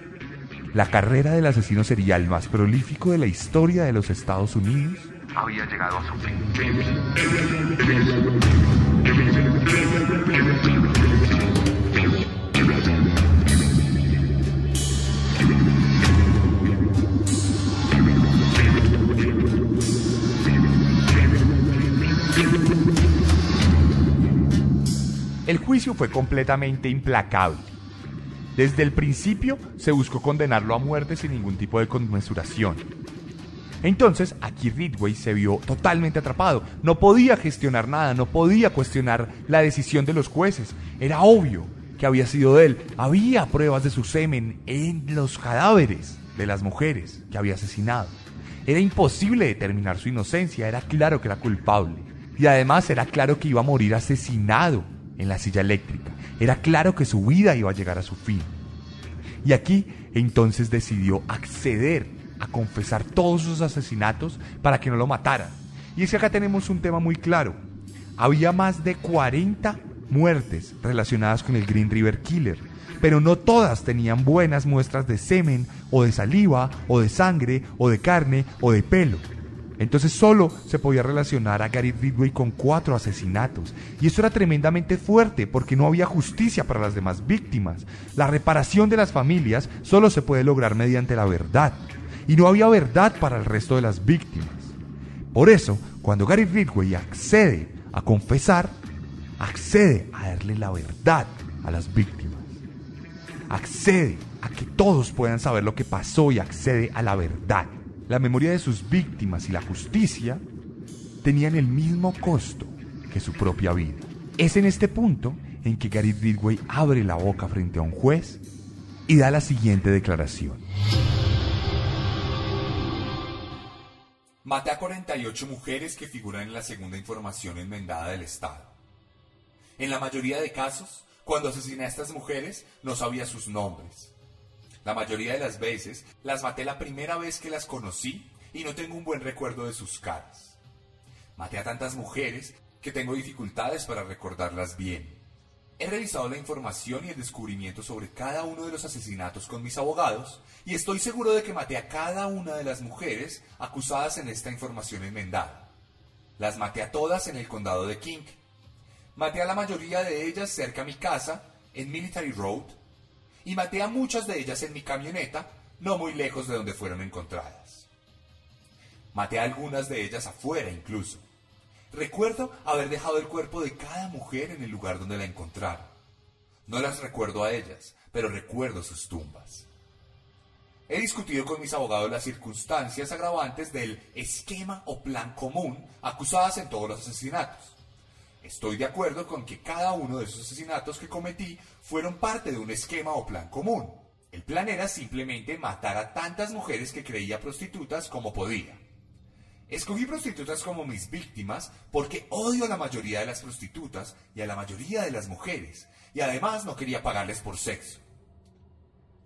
La carrera del asesino serial más prolífico de la historia de los Estados Unidos Había llegado a su fin. El juicio fue completamente implacable. Desde el principio se buscó condenarlo a muerte sin ningún tipo de conmesuración. Entonces, aquí Ridway se vio totalmente atrapado. No podía gestionar nada, no podía cuestionar la decisión de los jueces. Era obvio que había sido de él. Había pruebas de su semen en los cadáveres de las mujeres que había asesinado. Era imposible determinar su inocencia, era claro que era culpable. Y además era claro que iba a morir asesinado en la silla eléctrica. Era claro que su vida iba a llegar a su fin. Y aquí entonces decidió acceder a confesar todos sus asesinatos para que no lo mataran. Y es que acá tenemos un tema muy claro. Había más de 40 muertes relacionadas con el Green River Killer, pero no todas tenían buenas muestras de semen o de saliva o de sangre o de carne o de pelo. Entonces solo se podía relacionar a Gary Ridway con cuatro asesinatos. Y eso era tremendamente fuerte porque no había justicia para las demás víctimas. La reparación de las familias solo se puede lograr mediante la verdad y no había verdad para el resto de las víctimas. Por eso, cuando Gary Ridgway accede a confesar, accede a darle la verdad a las víctimas. Accede a que todos puedan saber lo que pasó y accede a la verdad. La memoria de sus víctimas y la justicia tenían el mismo costo que su propia vida. Es en este punto en que Gary Ridgway abre la boca frente a un juez y da la siguiente declaración. Maté a 48 mujeres que figuran en la segunda información enmendada del Estado. En la mayoría de casos, cuando asesiné a estas mujeres, no sabía sus nombres. La mayoría de las veces las maté la primera vez que las conocí y no tengo un buen recuerdo de sus caras. Maté a tantas mujeres que tengo dificultades para recordarlas bien. He revisado la información y el descubrimiento sobre cada uno de los asesinatos con mis abogados y estoy seguro de que maté a cada una de las mujeres acusadas en esta información enmendada. Las maté a todas en el condado de King. Maté a la mayoría de ellas cerca a mi casa, en Military Road, y maté a muchas de ellas en mi camioneta, no muy lejos de donde fueron encontradas. Maté a algunas de ellas afuera incluso. Recuerdo haber dejado el cuerpo de cada mujer en el lugar donde la encontraron. No las recuerdo a ellas, pero recuerdo sus tumbas. He discutido con mis abogados las circunstancias agravantes del esquema o plan común acusadas en todos los asesinatos. Estoy de acuerdo con que cada uno de esos asesinatos que cometí fueron parte de un esquema o plan común. El plan era simplemente matar a tantas mujeres que creía prostitutas como podía. Escogí prostitutas como mis víctimas porque odio a la mayoría de las prostitutas y a la mayoría de las mujeres, y además no quería pagarles por sexo.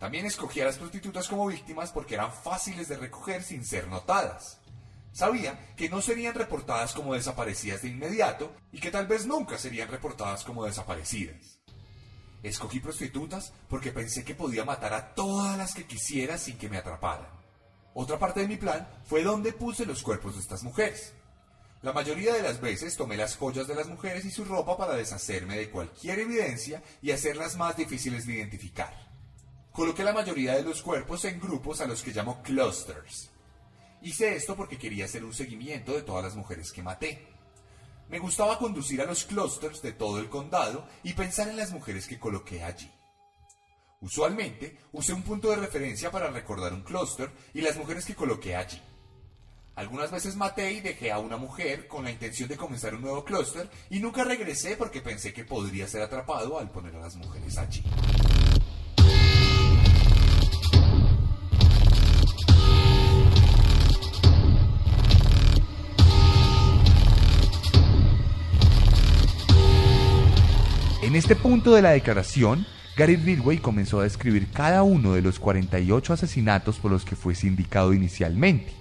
También escogí a las prostitutas como víctimas porque eran fáciles de recoger sin ser notadas. Sabía que no serían reportadas como desaparecidas de inmediato y que tal vez nunca serían reportadas como desaparecidas. Escogí prostitutas porque pensé que podía matar a todas las que quisiera sin que me atraparan. Otra parte de mi plan fue dónde puse los cuerpos de estas mujeres. La mayoría de las veces tomé las joyas de las mujeres y su ropa para deshacerme de cualquier evidencia y hacerlas más difíciles de identificar. Coloqué la mayoría de los cuerpos en grupos a los que llamo clusters. Hice esto porque quería hacer un seguimiento de todas las mujeres que maté. Me gustaba conducir a los clusters de todo el condado y pensar en las mujeres que coloqué allí. Usualmente usé un punto de referencia para recordar un clúster y las mujeres que coloqué allí. Algunas veces maté y dejé a una mujer con la intención de comenzar un nuevo clúster y nunca regresé porque pensé que podría ser atrapado al poner a las mujeres allí. En este punto de la declaración, Gary Ridway comenzó a describir cada uno de los 48 asesinatos por los que fue sindicado inicialmente.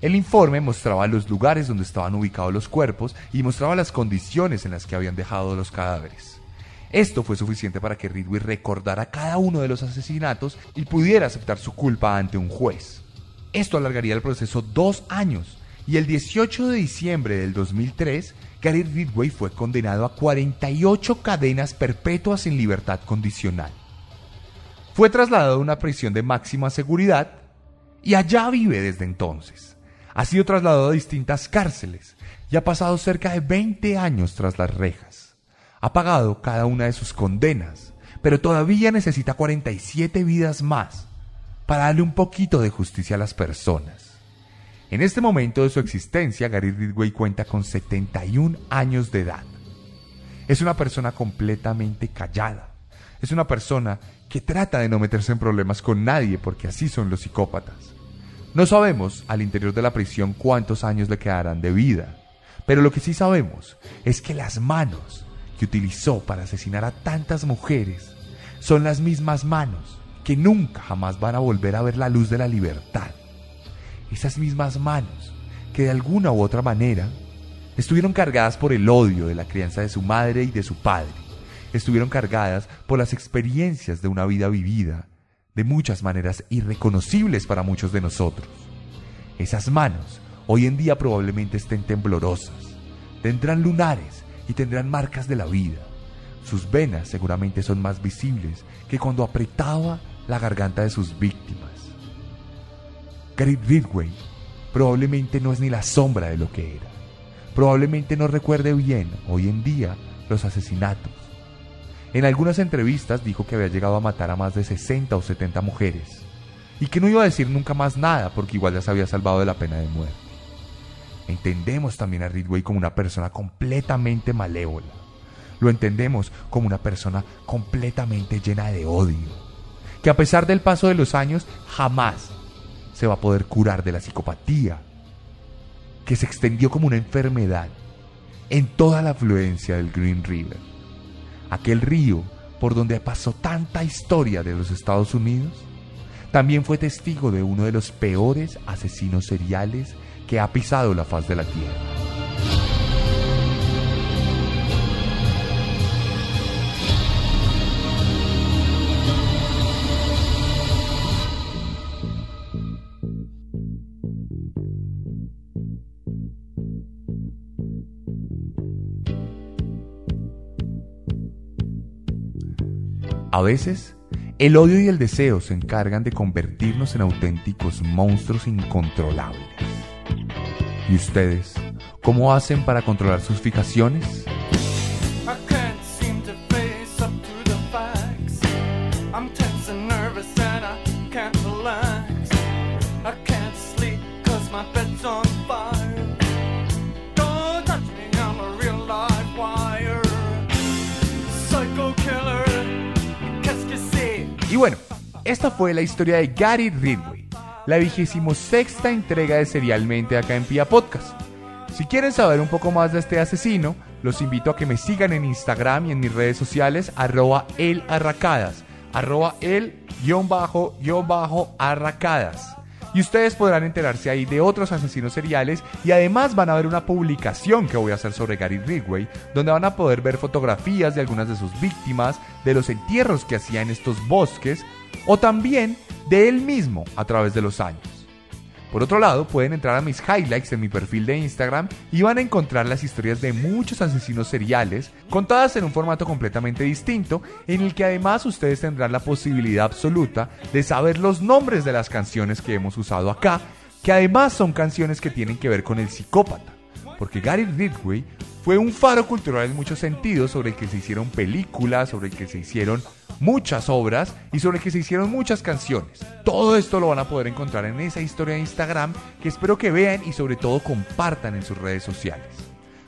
El informe mostraba los lugares donde estaban ubicados los cuerpos y mostraba las condiciones en las que habían dejado los cadáveres. Esto fue suficiente para que Ridway recordara cada uno de los asesinatos y pudiera aceptar su culpa ante un juez. Esto alargaría el proceso dos años y el 18 de diciembre del 2003 Gary Ridway fue condenado a 48 cadenas perpetuas sin libertad condicional. Fue trasladado a una prisión de máxima seguridad y allá vive desde entonces. Ha sido trasladado a distintas cárceles y ha pasado cerca de 20 años tras las rejas. Ha pagado cada una de sus condenas, pero todavía necesita 47 vidas más para darle un poquito de justicia a las personas. En este momento de su existencia, Gary Ridgway cuenta con 71 años de edad. Es una persona completamente callada. Es una persona que trata de no meterse en problemas con nadie porque así son los psicópatas. No sabemos al interior de la prisión cuántos años le quedarán de vida, pero lo que sí sabemos es que las manos que utilizó para asesinar a tantas mujeres son las mismas manos que nunca jamás van a volver a ver la luz de la libertad. Esas mismas manos que de alguna u otra manera estuvieron cargadas por el odio de la crianza de su madre y de su padre. Estuvieron cargadas por las experiencias de una vida vivida, de muchas maneras irreconocibles para muchos de nosotros. Esas manos hoy en día probablemente estén temblorosas, tendrán lunares y tendrán marcas de la vida. Sus venas seguramente son más visibles que cuando apretaba la garganta de sus víctimas. Gary Ridgway probablemente no es ni la sombra de lo que era. Probablemente no recuerde bien hoy en día los asesinatos. En algunas entrevistas dijo que había llegado a matar a más de 60 o 70 mujeres y que no iba a decir nunca más nada porque igual ya se había salvado de la pena de muerte. Entendemos también a Ridgway como una persona completamente malévola. Lo entendemos como una persona completamente llena de odio, que a pesar del paso de los años jamás se va a poder curar de la psicopatía, que se extendió como una enfermedad en toda la afluencia del Green River, aquel río por donde pasó tanta historia de los Estados Unidos, también fue testigo de uno de los peores asesinos seriales que ha pisado la faz de la tierra. A veces, el odio y el deseo se encargan de convertirnos en auténticos monstruos incontrolables. ¿Y ustedes cómo hacen para controlar sus fijaciones? Esta fue la historia de Gary Ridgway, la vigésimo sexta entrega de Serialmente acá en Pia Podcast. Si quieren saber un poco más de este asesino, los invito a que me sigan en Instagram y en mis redes sociales, arroba elarracadas, arroba el Y ustedes podrán enterarse ahí de otros asesinos seriales y además van a ver una publicación que voy a hacer sobre Gary Ridgway, donde van a poder ver fotografías de algunas de sus víctimas, de los entierros que hacía en estos bosques o también de él mismo a través de los años. Por otro lado, pueden entrar a mis highlights en mi perfil de Instagram y van a encontrar las historias de muchos asesinos seriales, contadas en un formato completamente distinto, en el que además ustedes tendrán la posibilidad absoluta de saber los nombres de las canciones que hemos usado acá, que además son canciones que tienen que ver con el psicópata. Porque Gary Ridgway fue un faro cultural en muchos sentidos sobre el que se hicieron películas, sobre el que se hicieron muchas obras y sobre el que se hicieron muchas canciones. Todo esto lo van a poder encontrar en esa historia de Instagram que espero que vean y sobre todo compartan en sus redes sociales.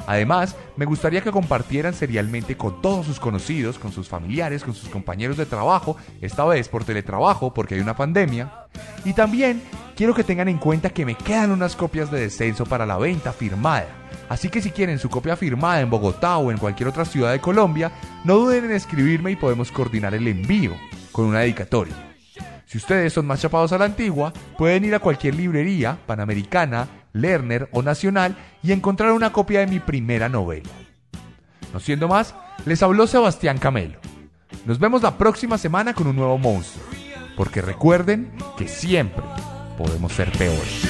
Además, me gustaría que compartieran serialmente con todos sus conocidos, con sus familiares, con sus compañeros de trabajo, esta vez por teletrabajo porque hay una pandemia. Y también quiero que tengan en cuenta que me quedan unas copias de descenso para la venta firmada. Así que si quieren su copia firmada en Bogotá o en cualquier otra ciudad de Colombia, no duden en escribirme y podemos coordinar el envío con una dedicatoria. Si ustedes son más chapados a la antigua, pueden ir a cualquier librería, panamericana, Lerner o Nacional y encontrar una copia de mi primera novela. No siendo más, les habló Sebastián Camelo. Nos vemos la próxima semana con un nuevo monstruo, porque recuerden que siempre podemos ser peores.